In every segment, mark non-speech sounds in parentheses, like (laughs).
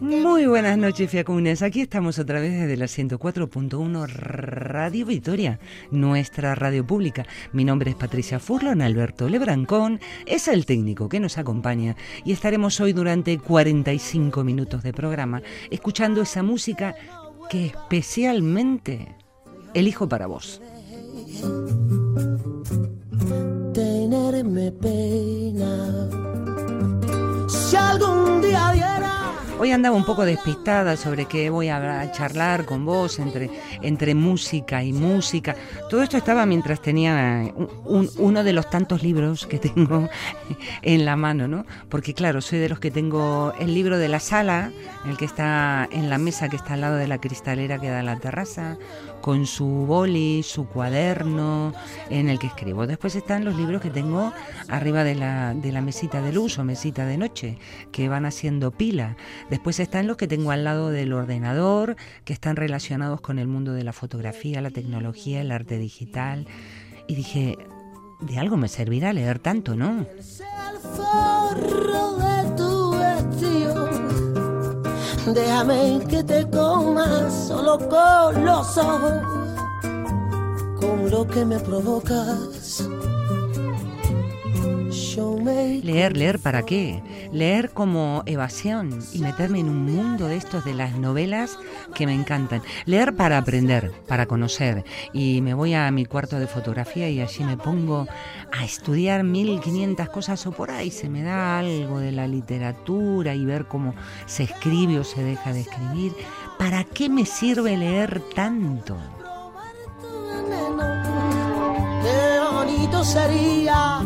Muy buenas noches, Fiacunes. Aquí estamos otra vez desde la 104.1 Radio Victoria, nuestra radio pública. Mi nombre es Patricia Furlon, Alberto Lebrancón es el técnico que nos acompaña y estaremos hoy durante 45 minutos de programa escuchando esa música que especialmente elijo para vos. Tenerme pena. Si algún día Hoy andaba un poco despistada sobre qué voy a charlar con vos entre, entre música y música. Todo esto estaba mientras tenía uno de los tantos libros que tengo (laughs) en la mano, ¿no? Porque claro, soy de los que tengo el libro de la sala, el que está en la mesa que está al lado de la cristalera que da la terraza, con su boli, su cuaderno en el que escribo. Después están los libros que tengo arriba de la, de la mesita de luz o mesita de noche, que van haciendo pila. Después están los que tengo al lado del ordenador, que están relacionados con el mundo de la fotografía, la tecnología, el arte digital. Y dije, de algo me servirá leer tanto, ¿no? Déjame que te coma solo con los ojos, con lo que me provocas. Leer, leer para qué? Leer como evasión y meterme en un mundo de estos de las novelas que me encantan. Leer para aprender, para conocer. Y me voy a mi cuarto de fotografía y allí me pongo a estudiar 1500 cosas o por ahí se me da algo de la literatura y ver cómo se escribe o se deja de escribir. ¿Para qué me sirve leer tanto? Qué bonito sería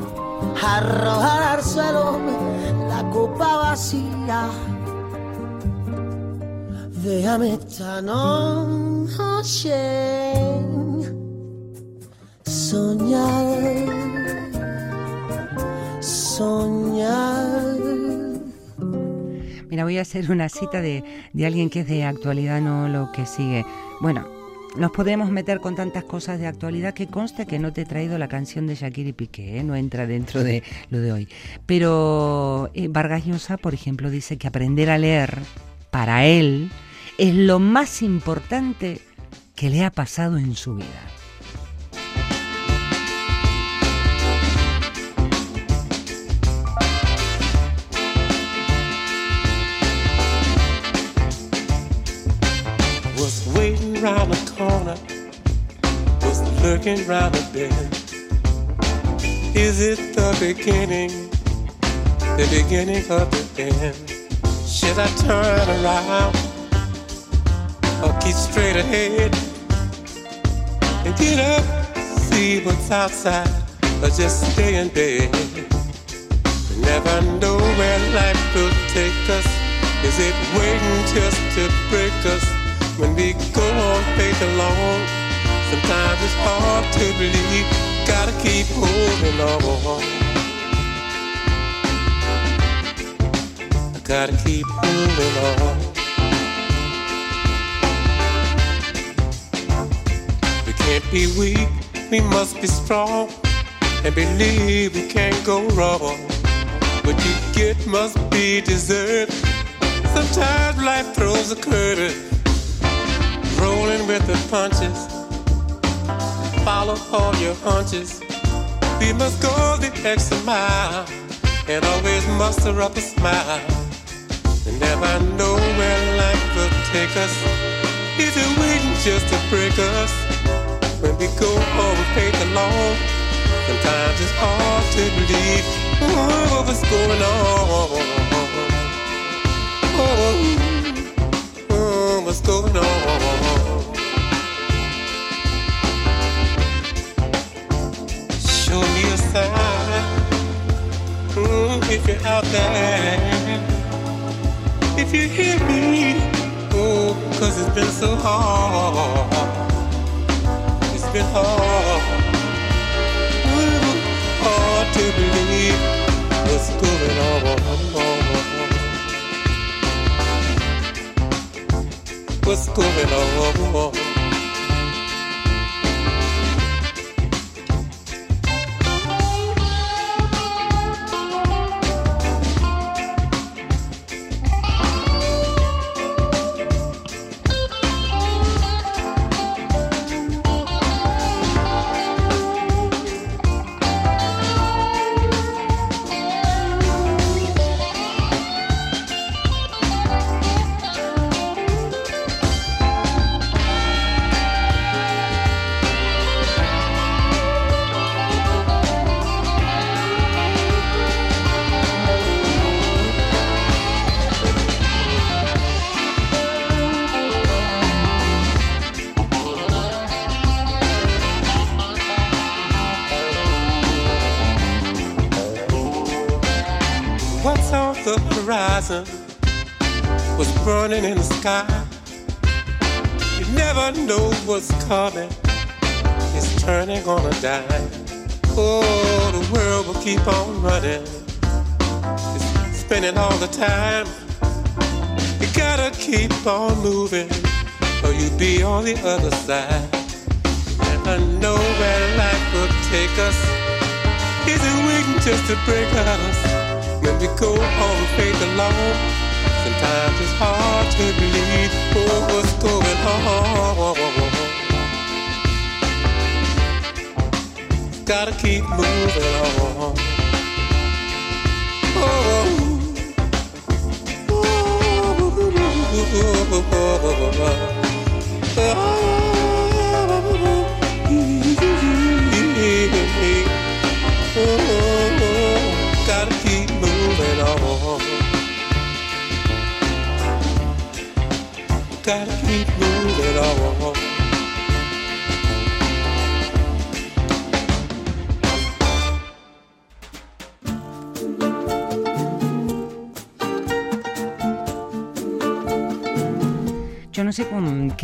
arrojar al suelo la copa vacía. Déjame esta noche soñar, soñar. Mira, voy a hacer una cita de, de alguien que es de actualidad, no lo que sigue. Bueno, nos podemos meter con tantas cosas de actualidad que consta que no te he traído la canción de Shakira y Piqué, ¿eh? no entra dentro de lo de hoy. Pero eh, Vargas Llosa, por ejemplo, dice que aprender a leer, para él, es lo más importante que le ha pasado en su vida. Round the corner, was looking round the bend. Is it the beginning, the beginning of the end? Should I turn around or keep straight ahead and get up, see what's outside, or just stay in bed? Never know where life will take us. Is it waiting just to break us? When we go on faith alone. Sometimes it's hard to believe, gotta keep holding on. I gotta keep moving on. We can't be weak, we must be strong and believe we can't go wrong. What you get must be deserved. Sometimes life throws a curve rolling with the punches. Follow all your hunches. We must go the extra mile and always muster up a smile. And never know where life will take us. Is it waiting just to break us? When we go over faith alone, sometimes it's hard to believe oh, what's going on. Oh, oh, what's going on? Show me a sign. Mm, if you're out there, if you hear me. Oh, cause it's been so hard. It's been hard. Ooh, hard to believe what's going on. What's going on? Sky. You never know what's coming. It's turning on a dime. Oh, the world will keep on running. It's spinning all the time. You gotta keep on moving, or you'll be on the other side. And I know where life will take us. Is it waiting just to break us? when we go on faith alone. Sometimes it's hard to believe oh, what's going on. Gotta keep moving on. Oh, oh,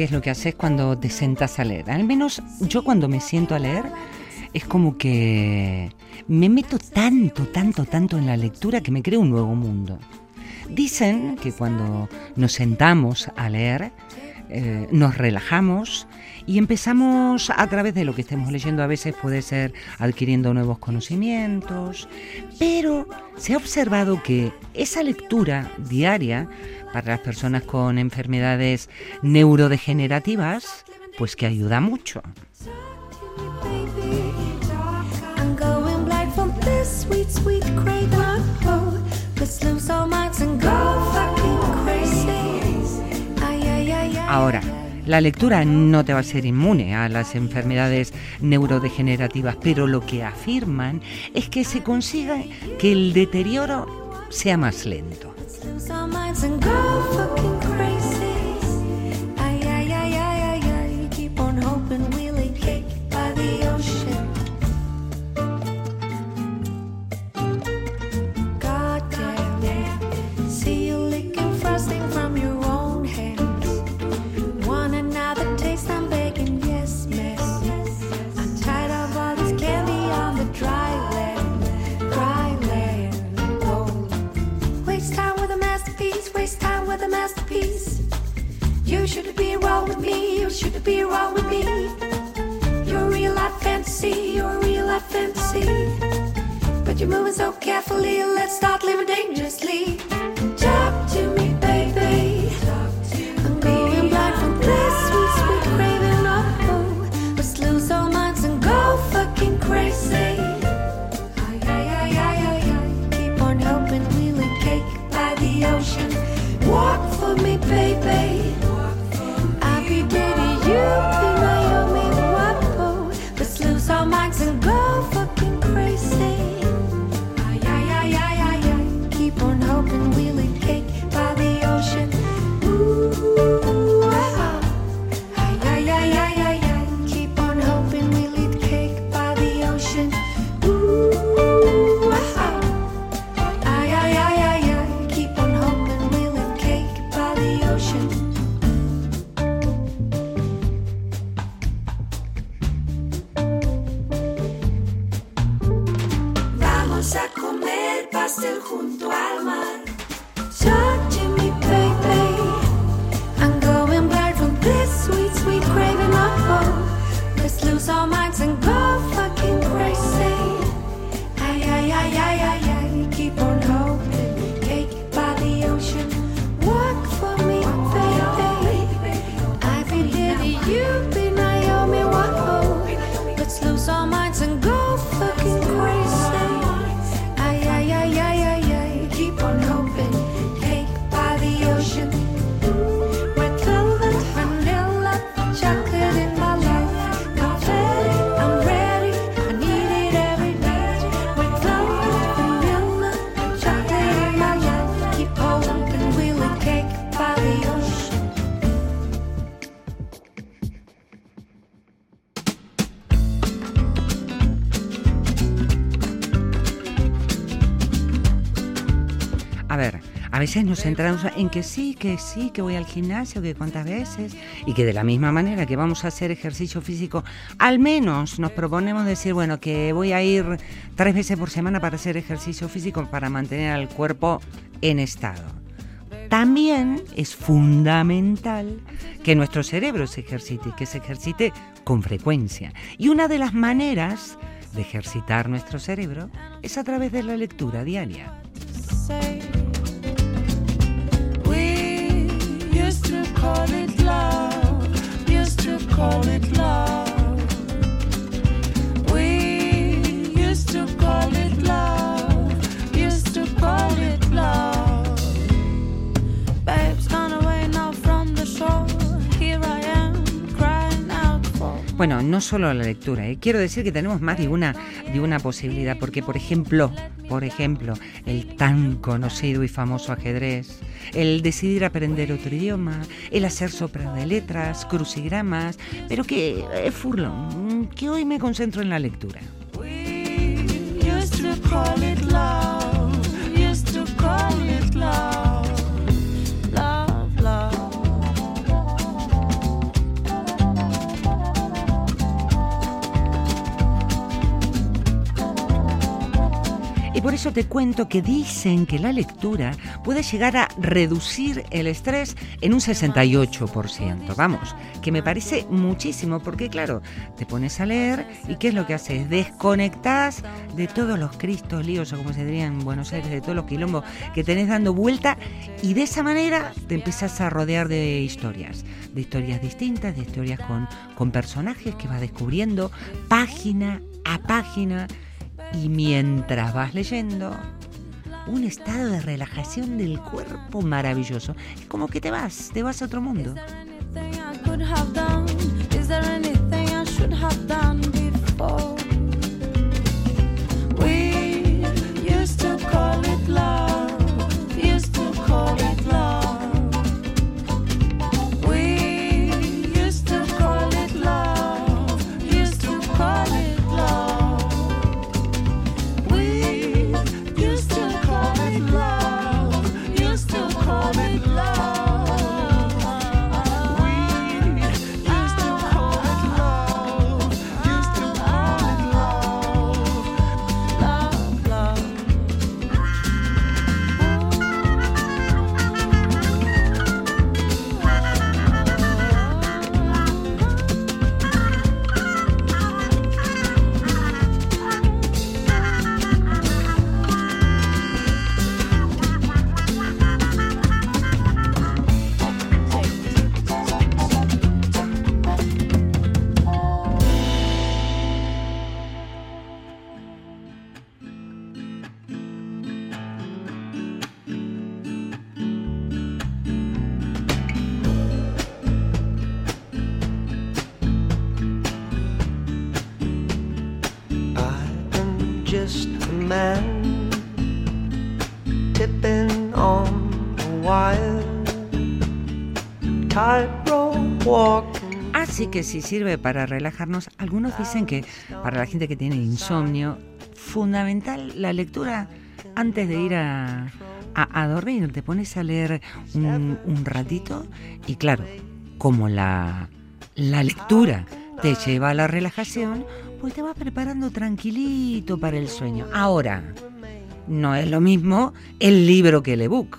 es lo que haces cuando te sentas a leer. Al menos yo cuando me siento a leer es como que me meto tanto, tanto, tanto en la lectura que me creo un nuevo mundo. Dicen que cuando nos sentamos a leer, eh, nos relajamos y empezamos a través de lo que estemos leyendo, a veces puede ser adquiriendo nuevos conocimientos, pero se ha observado que esa lectura diaria para las personas con enfermedades neurodegenerativas, pues que ayuda mucho. Ahora, la lectura no te va a ser inmune a las enfermedades neurodegenerativas, pero lo que afirman es que se consiga que el deterioro sea más lento. Be wrong with me. Your real life fantasy, your real life fantasy. But you're moving so carefully, let's start living dangerously. Veces nos centramos en que sí, que sí, que voy al gimnasio, que cuántas veces, y que de la misma manera que vamos a hacer ejercicio físico, al menos nos proponemos decir, bueno, que voy a ir tres veces por semana para hacer ejercicio físico para mantener al cuerpo en estado. También es fundamental que nuestro cerebro se ejercite, que se ejercite con frecuencia. Y una de las maneras de ejercitar nuestro cerebro es a través de la lectura diaria. call it love, used to call it love. Bueno, no solo la lectura, ¿eh? quiero decir que tenemos más de una, de una posibilidad, porque por ejemplo, por ejemplo, el tan conocido y famoso ajedrez, el decidir aprender otro idioma, el hacer sopra de letras, crucigramas, pero que, eh, Furlong, que hoy me concentro en la lectura. Por eso te cuento que dicen que la lectura puede llegar a reducir el estrés en un 68%. Vamos, que me parece muchísimo, porque claro, te pones a leer y ¿qué es lo que haces? Desconectás de todos los cristos, líos, o como se diría en Buenos Aires, de todos los quilombos que tenés dando vuelta y de esa manera te empiezas a rodear de historias, de historias distintas, de historias con, con personajes que vas descubriendo página a página y mientras vas leyendo, un estado de relajación del cuerpo maravilloso. Es como que te vas, te vas a otro mundo. Que si sirve para relajarnos, algunos dicen que para la gente que tiene insomnio, fundamental la lectura antes de ir a, dormir. Te pones a leer un, ratito y claro, como la, la lectura te lleva a la relajación, pues te vas preparando tranquilito para el sueño. Ahora, no es lo mismo el libro que el ebook.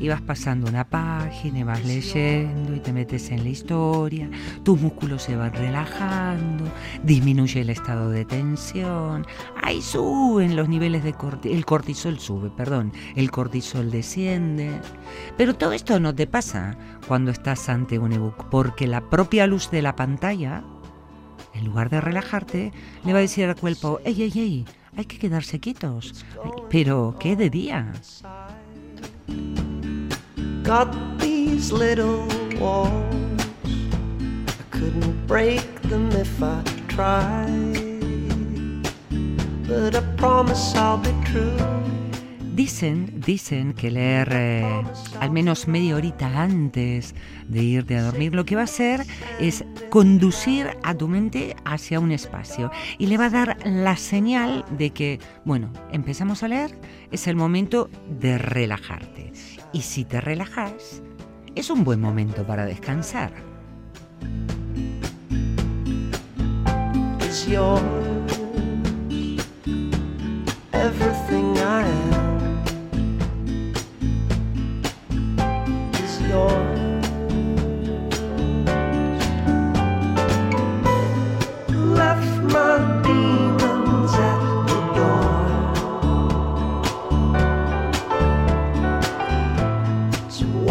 y vas pasando una página y vas leyendo y te metes en la historia, tus músculos se van relajando, disminuye el estado de tensión, ahí suben los niveles de cortisol, el cortisol sube, perdón, el cortisol desciende. Pero todo esto no te pasa cuando estás ante un ebook, porque la propia luz de la pantalla, en lugar de relajarte, le va a decir al cuerpo, ey, ey, ey, hay que quedarse quietos. Pero, ¿qué de día? Got these little walls. I couldn't break them if I tried. But I promise I'll be true. Dicen, dicen que leer eh, al menos media horita antes de irte a dormir lo que va a hacer es conducir a tu mente hacia un espacio y le va a dar la señal de que, bueno, empezamos a leer, es el momento de relajarte. Y si te relajas, es un buen momento para descansar.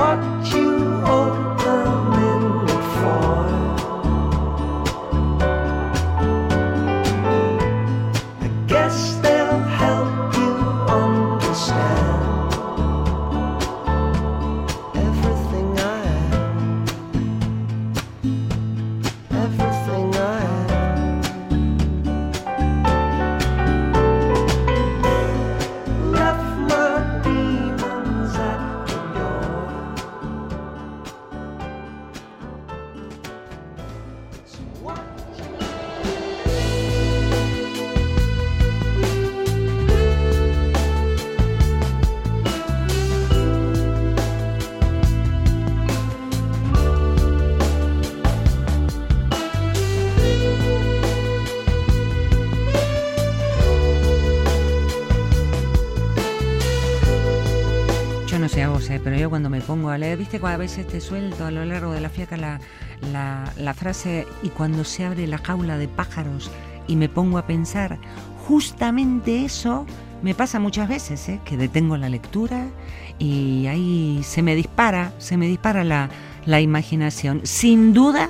What you a leer, viste, a veces te suelto a lo largo de la fiaca la, frase y cuando se abre la jaula de pájaros y me pongo a pensar, justamente eso me pasa muchas veces, eh, que detengo la lectura y ahí se me dispara, se me dispara la, la imaginación. Sin duda,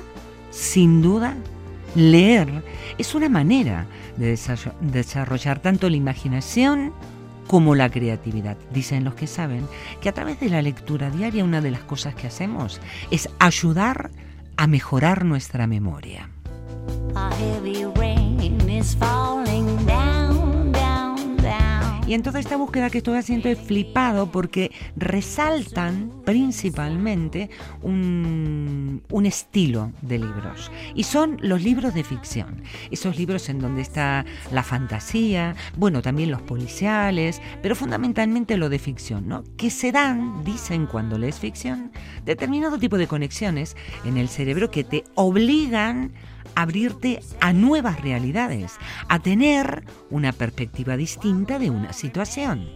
sin duda, leer es una manera de desarro- desarrollar tanto la imaginación como la creatividad. Dicen los que saben que a través de la lectura diaria una de las cosas que hacemos es ayudar a mejorar nuestra memoria. Y en toda esta búsqueda que estoy haciendo he flipado porque resaltan principalmente un, un estilo de libros. Y son los libros de ficción. Esos libros en donde está la fantasía, bueno, también los policiales, pero fundamentalmente lo de ficción, ¿no? Que se dan, dicen cuando lees ficción, determinado tipo de conexiones en el cerebro que te obligan abrirte a nuevas realidades, a tener una perspectiva distinta de una situación.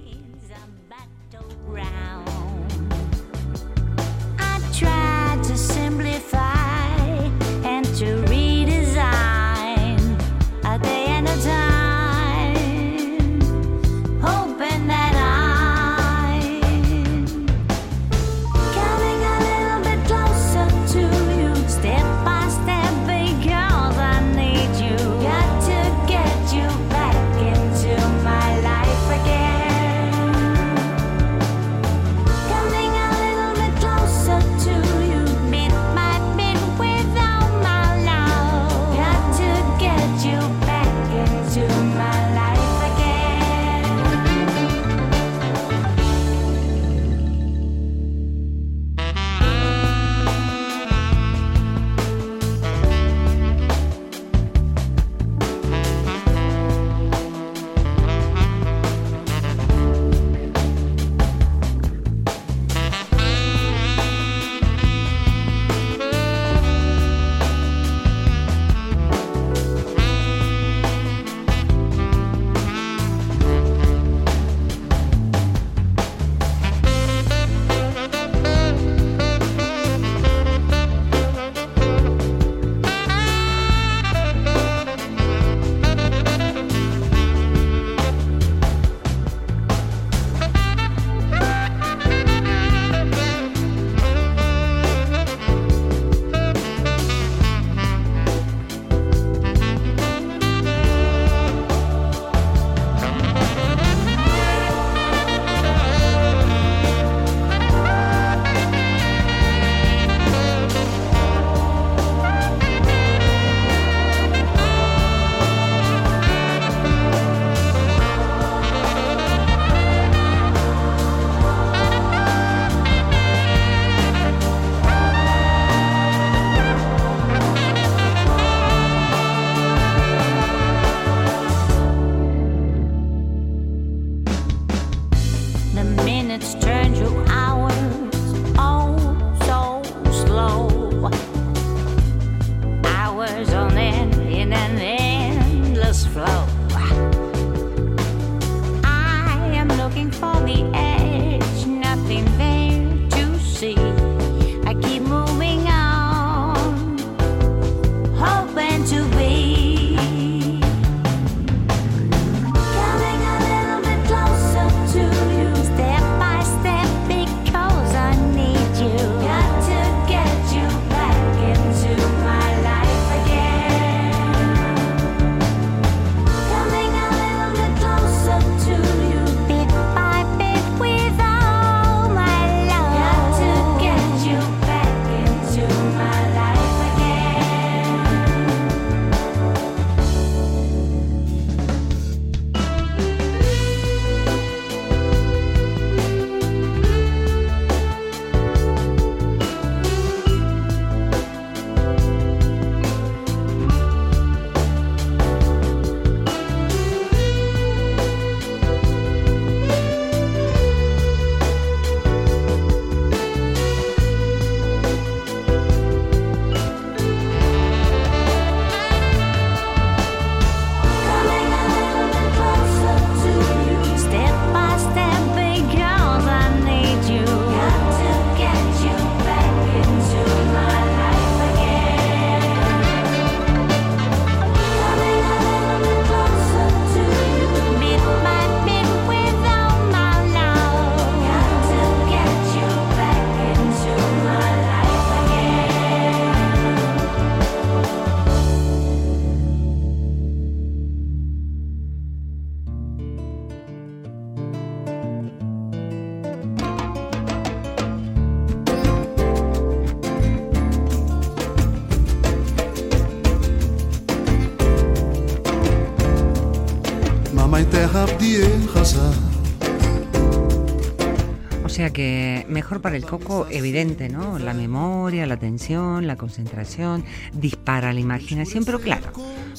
Para el coco, evidente, ¿no? La memoria, la atención, la concentración, dispara la imaginación, pero claro,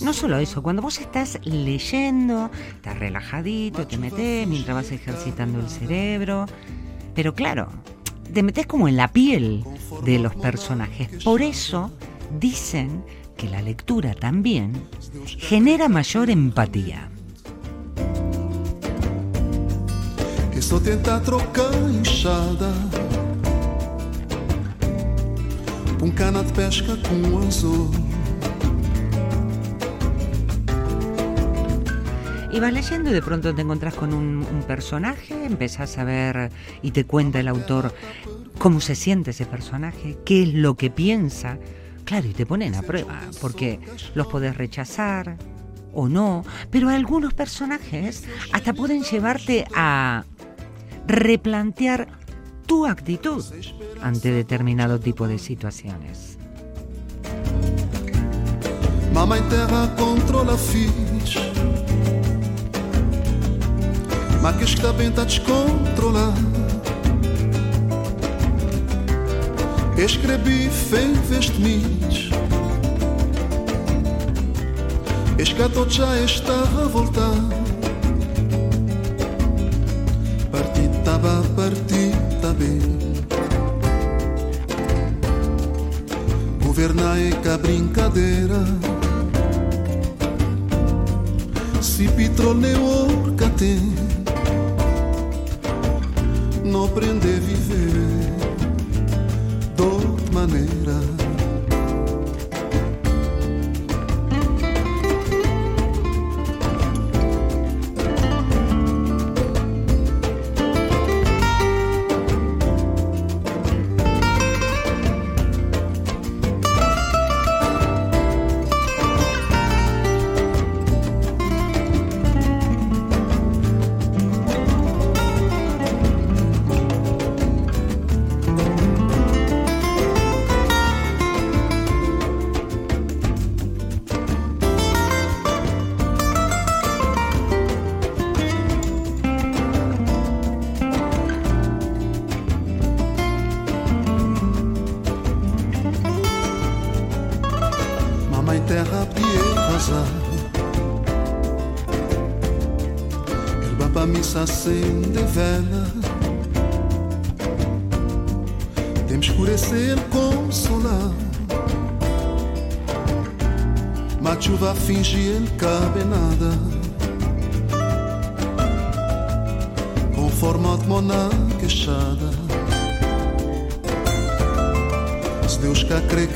no solo eso, cuando vos estás leyendo, estás relajadito, te metes mientras vas ejercitando el cerebro, pero claro, te metes como en la piel de los personajes. Por eso dicen que la lectura también genera mayor empatía. Tentar trocar a um cana pesca com um. Y vas leyendo y de pronto te encontrás con un, un personaje, empezás a ver y te cuenta el autor cómo se siente ese personaje, qué es lo que piensa. Claro, y te ponen a prueba, porque los podés rechazar o no, pero algunos personajes hasta pueden llevarte a replantear tu actitud ante determinado tipo de situaciones. Mamãe terra controla ficha. Mas que está bem tá descontrolar. Escrevi fem vestimentos. Escato já está a voltar. Partita va, partita bem. Governar é que a brincadeira. Se petroleo tem Não aprende a viver de outra maneira.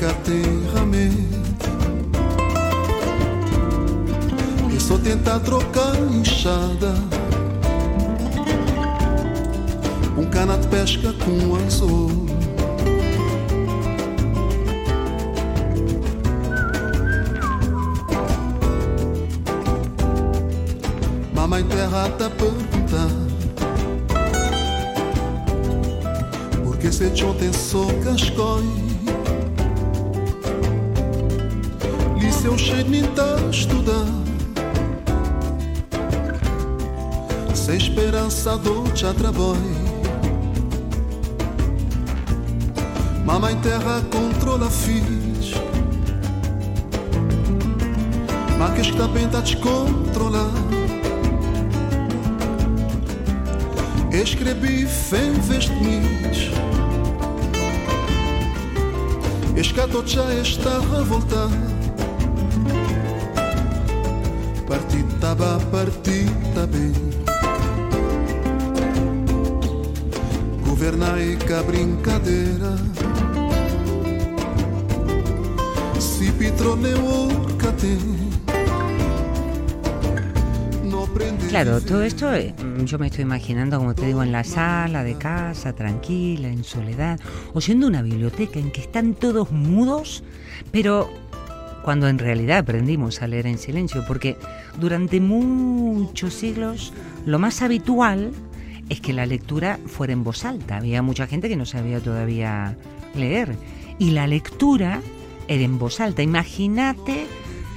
Cá crê que a terra mente. E só tentar trocar a enxada. Um cana de pesca com um anzol. Mamãe terra tá a perguntar Porque se chão tem só cascói Liceu cheio de tá a estudar Sem esperança doce a trabalho Mamãe terra controla ficha Mas que está bem tá descontrolar Escrevi fem vestimentos Escato já está a voltar Partita ba, partita bem brincadeira Se Claro, todo esto eh, yo me estoy imaginando, como te digo, en la sala de casa, tranquila, en soledad, o siendo una biblioteca en que están todos mudos, pero cuando en realidad aprendimos a leer en silencio, porque durante muchos siglos lo más habitual es que la lectura fuera en voz alta. Había mucha gente que no sabía todavía leer y la lectura era en voz alta. Imagínate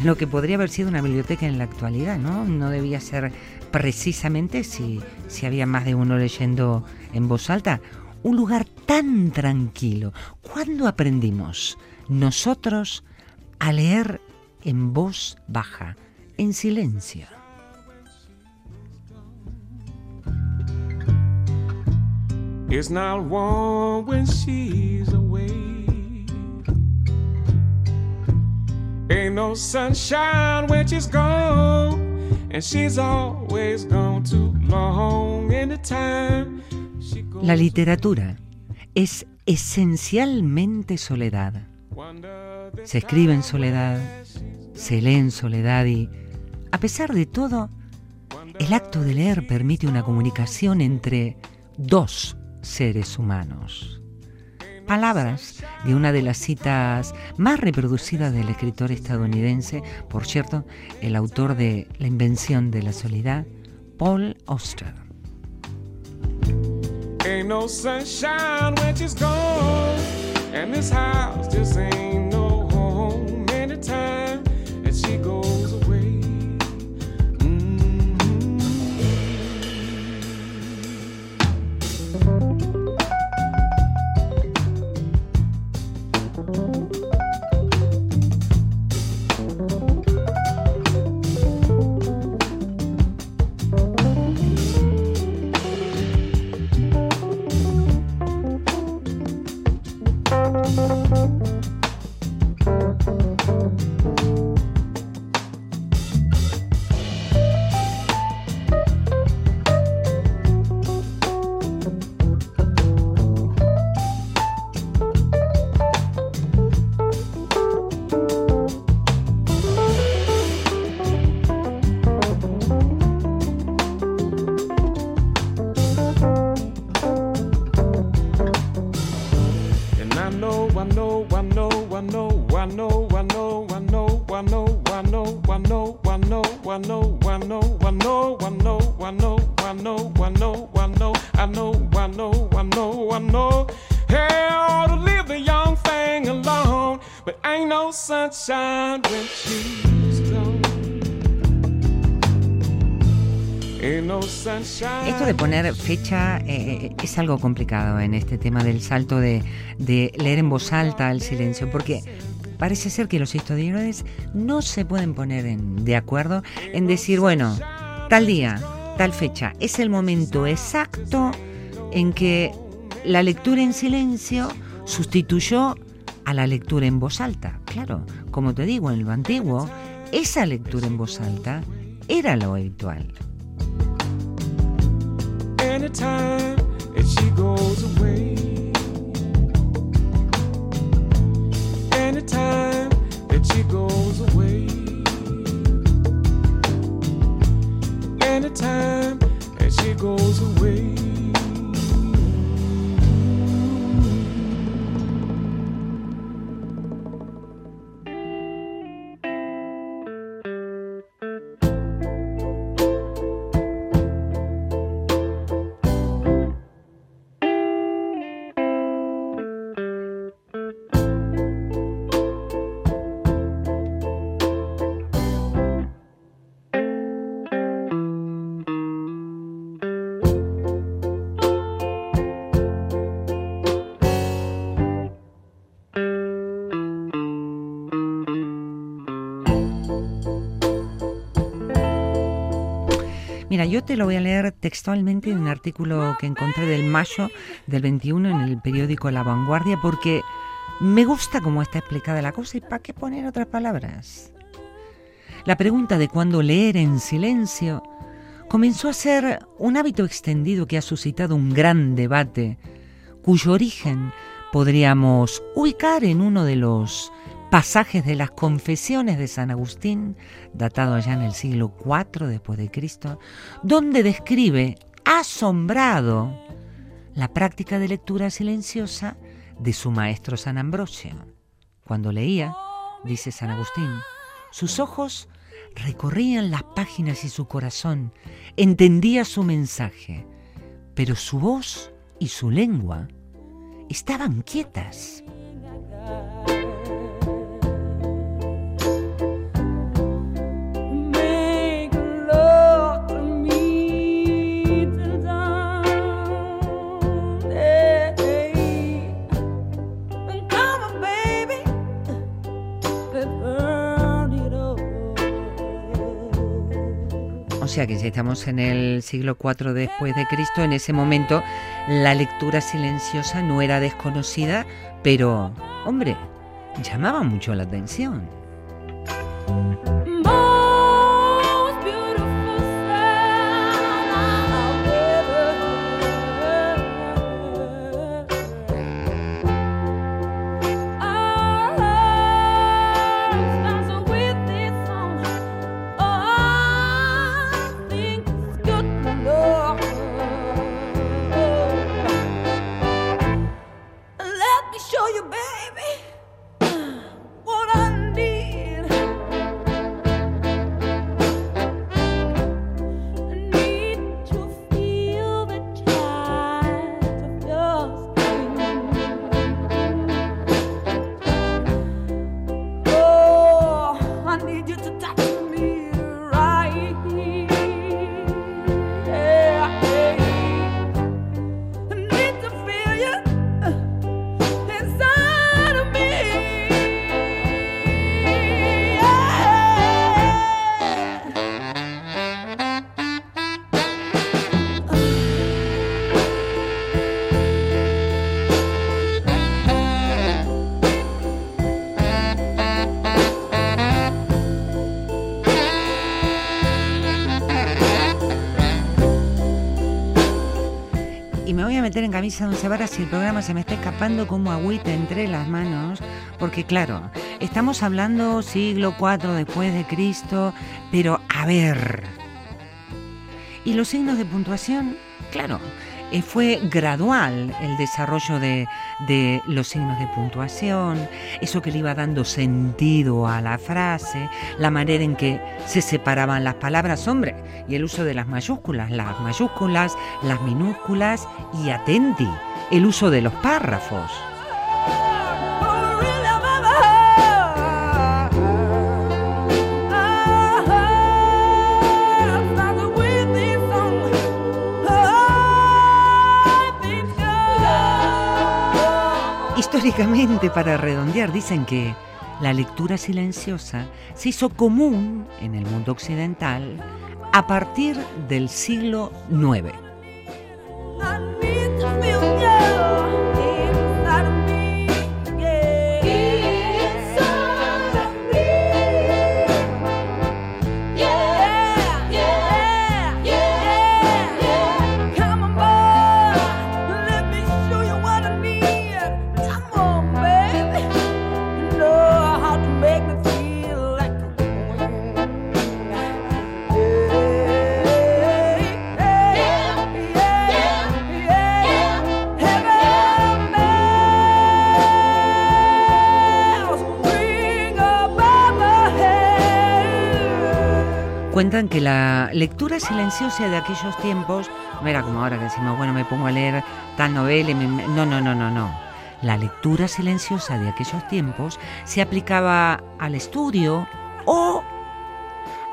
lo que podría haber sido una biblioteca en la actualidad, ¿no? No debía ser precisamente si, si había más de uno leyendo en voz alta. Un lugar tan tranquilo. ¿Cuándo aprendimos nosotros a leer en voz baja, en silencio? It's not warm when she's away. Ain't no sunshine when she's gone, and she's always gone too long. Anytime she goes, La literatura es esencialmente soledad. Se escribe en soledad, se lee en soledad y, a pesar de todo, el acto de leer permite una comunicación entre dos seres humanos. Palabras de una de las citas más reproducidas del escritor estadounidense, por cierto, el autor de La invención de la soledad, Paul Auster. Fecha eh, es algo complicado en este tema del salto de, de leer en voz alta al silencio, porque parece ser que los historiadores no se pueden poner en- de acuerdo en decir, bueno, tal día, tal fecha, es el momento exacto en que la lectura en silencio sustituyó a la lectura en voz alta. Claro, como te digo, en lo antiguo, esa lectura en voz alta era lo habitual. Anytime that she goes away. Anytime that she goes away. Anytime that she goes away. Te lo voy a leer textualmente en un artículo que encontré del mayo del 21 en el periódico La Vanguardia porque me gusta cómo está explicada la cosa y para qué poner otras palabras. La pregunta de cuándo leer en silencio comenzó a ser un hábito extendido que ha suscitado un gran debate cuyo origen podríamos ubicar en uno de los pasajes de las confesiones de San Agustín, datado allá en el siglo IV después de Cristo, donde describe asombrado la práctica de lectura silenciosa de su maestro San Ambrosio. Cuando leía, dice San Agustín, sus ojos recorrían las páginas y su corazón entendía su mensaje, pero su voz y su lengua estaban quietas. Sea que ya estamos en el siglo IV después de Cristo. En ese momento la lectura silenciosa no era desconocida, pero, hombre, llamaba mucho la atención. Meter en camisa de once varas si el programa se me está escapando como agüita entre las manos, porque claro, estamos hablando siglo IV después de Cristo, pero a ver. Y los signos de puntuación, claro, eh, fue gradual el desarrollo de, de los signos de puntuación, eso que le iba dando sentido a la frase, la manera en que se separaban las palabras, hombre, y el uso de las mayúsculas, las mayúsculas, las minúsculas y atenti, el uso de los párrafos. Históricamente, para redondear, dicen que la lectura silenciosa se hizo común en el mundo occidental a partir del siglo IX. Cuentan que la lectura silenciosa de aquellos tiempos no era como ahora que decimos, bueno, me pongo a leer tal novela me- No, no, no, no, no. La lectura silenciosa de aquellos tiempos se aplicaba al estudio o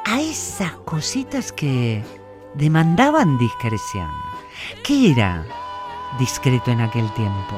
a esas cositas que demandaban discreción. ¿Qué era discreto en aquel tiempo?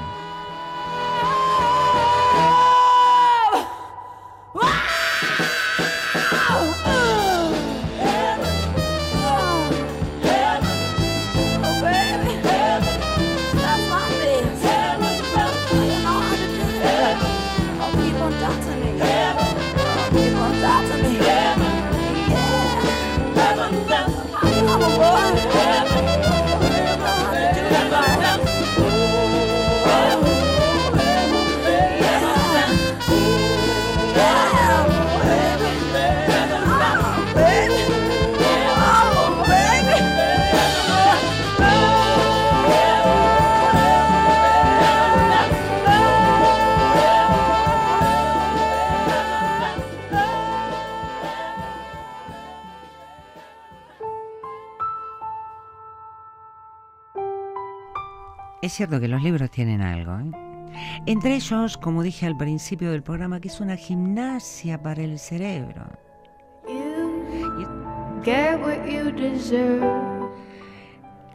Es cierto que los libros tienen algo, ¿eh? Entre ellos, como dije al principio del programa, que es una gimnasia para el cerebro.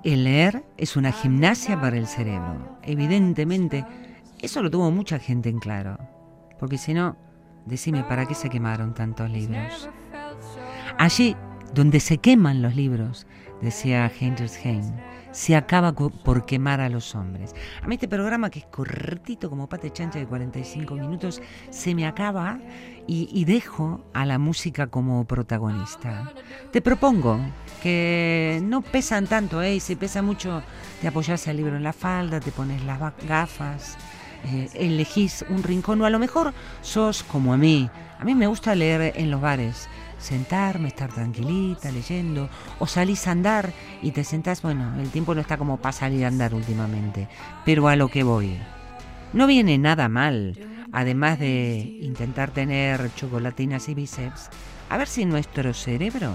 El leer es una gimnasia para el cerebro. Evidentemente, eso lo tuvo mucha gente en claro. Porque si no, decime, ¿para qué se quemaron tantos libros? Allí donde se queman los libros, decía Heinrich Heine, se acaba por quemar a los hombres. A mí este programa, que es cortito como pate chancha de 45 minutos, se me acaba y, dejo a la música como protagonista. Te propongo que no pesan tanto, ¿eh? Si pesa mucho, te apoyas el libro en la falda, te pones las gafas, eh, elegís un rincón o a lo mejor sos como a mí. A mí me gusta leer en los bares, sentarme, estar tranquilita, leyendo, o salís a andar y te sentás, bueno, el tiempo no está como para salir a andar últimamente, pero a lo que voy. No viene nada mal, además de intentar tener chocolatinas y bíceps, a ver si nuestro cerebro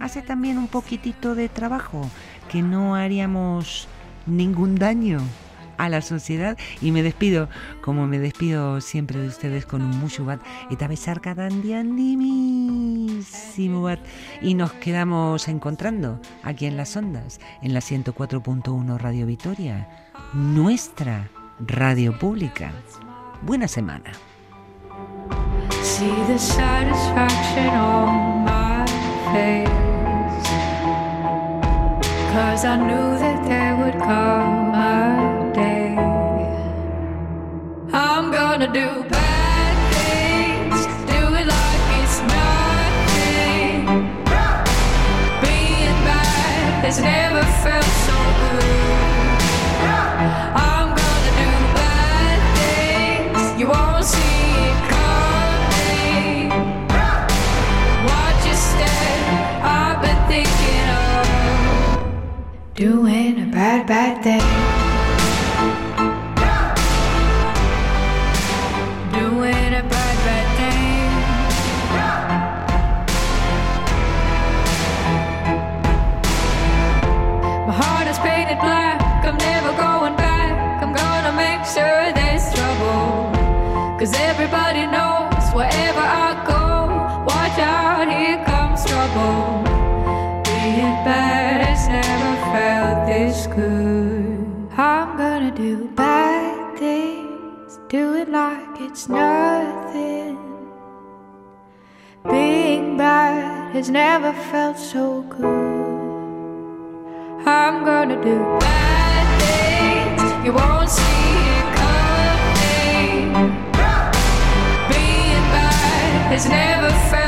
hace también un poquitito de trabajo, que no haríamos ningún daño a la sociedad y me despido como me despido siempre de ustedes con mucho bat eta besarka y nos quedamos encontrando aquí en las ondas en la 104.1 Radio Vitoria nuestra radio pública. Buena semana gonna do bad things, do it like it's nothing. Being bad has never felt so good. I'm gonna do bad things. You won't see it coming. Watch your step. I've been thinking of doing a bad, bad thing. Like it's nothing. Being bad has never felt so good. I'm gonna do bad things. You won't see it coming. Being bad has never felt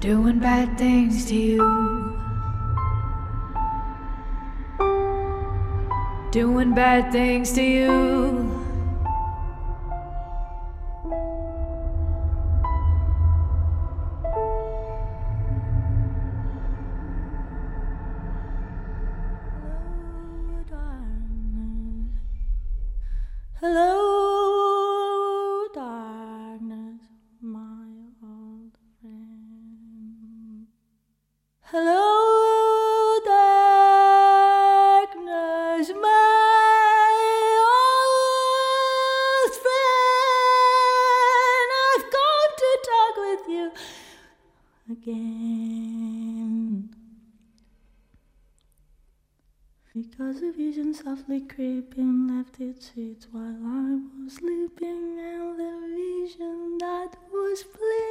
doing bad things to you. doing bad things to you. Softly creeping left its seat while I was sleeping, and the vision that was planted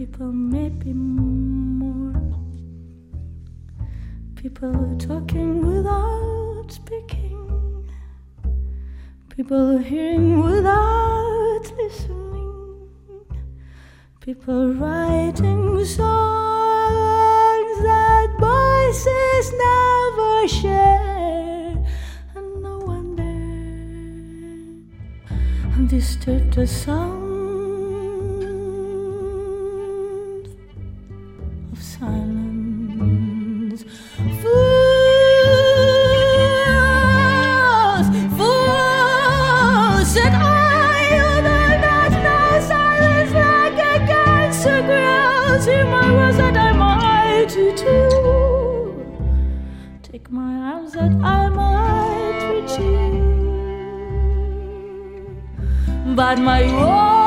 people, maybe more. People talking without speaking, people hearing without listening, people writing songs that voices never share, and no wonder. Understood the sound But my voice